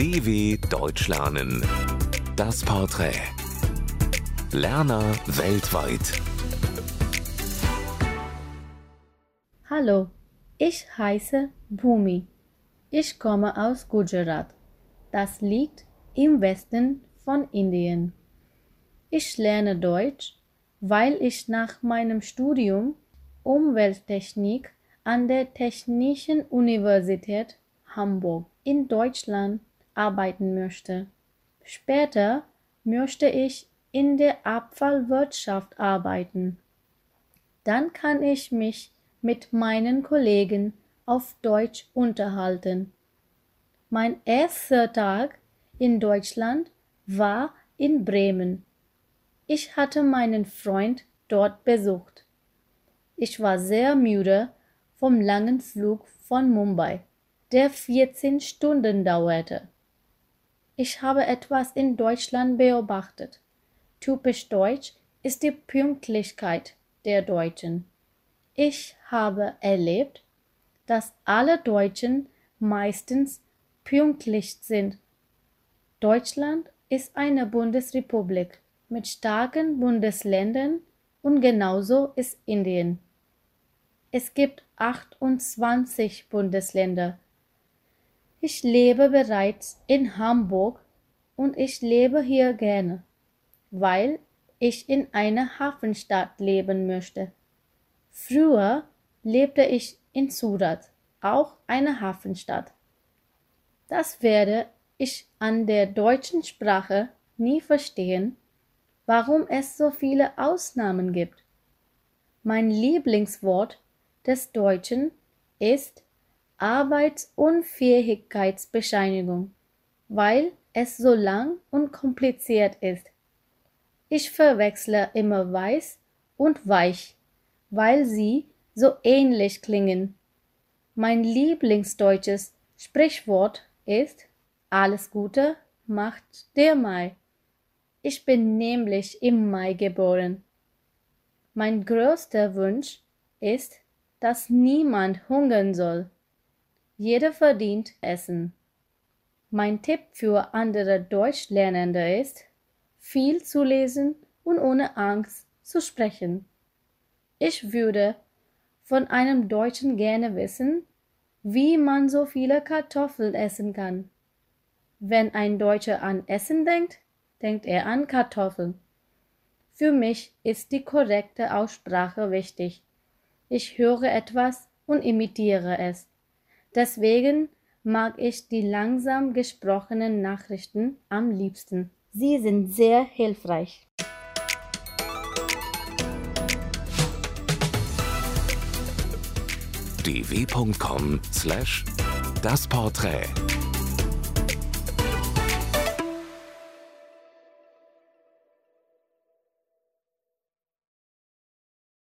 DW Deutsch lernen. Das Porträt. Lerner weltweit. Hallo, ich heiße Bhumi. Ich komme aus Gujarat. Das liegt im Westen von Indien. Ich lerne Deutsch, weil ich nach meinem Studium Umwelttechnik an der Technischen Universität Hamburg in Deutschland arbeiten möchte. Später möchte ich in der Abfallwirtschaft arbeiten. Dann kann ich mich mit meinen Kollegen auf Deutsch unterhalten. Mein erster Tag in Deutschland war in Bremen. Ich hatte meinen Freund dort besucht. Ich war sehr müde vom langen Flug von Mumbai, der 14 Stunden dauerte. Ich habe etwas in Deutschland beobachtet. Typisch deutsch ist die Pünktlichkeit der Deutschen. Ich habe erlebt, dass alle Deutschen meistens pünktlich sind. Deutschland ist eine Bundesrepublik mit starken Bundesländern und genauso ist Indien. Es gibt 28 Bundesländer. Ich lebe bereits in Hamburg und ich lebe hier gerne, weil ich in einer Hafenstadt leben möchte. Früher lebte ich in Surat, auch eine Hafenstadt. Das werde ich an der deutschen Sprache nie verstehen, warum es so viele Ausnahmen gibt. Mein Lieblingswort des Deutschen ist Arbeitsunfähigkeitsbescheinigung, weil es so lang und kompliziert ist. Ich verwechsle immer weiß und weich, weil sie so ähnlich klingen. Mein Lieblingsdeutsches Sprichwort ist Alles Gute macht der Mai. Ich bin nämlich im Mai geboren. Mein größter Wunsch ist, dass niemand hungern soll. Jeder verdient Essen. Mein Tipp für andere Deutschlernende ist, viel zu lesen und ohne Angst zu sprechen. Ich würde von einem Deutschen gerne wissen, wie man so viele Kartoffeln essen kann. Wenn ein Deutscher an Essen denkt, denkt er an Kartoffeln. Für mich ist die korrekte Aussprache wichtig. Ich höre etwas und imitiere es. Deswegen mag ich die langsam gesprochenen Nachrichten am liebsten. Sie sind sehr hilfreich. dw.com/das Porträt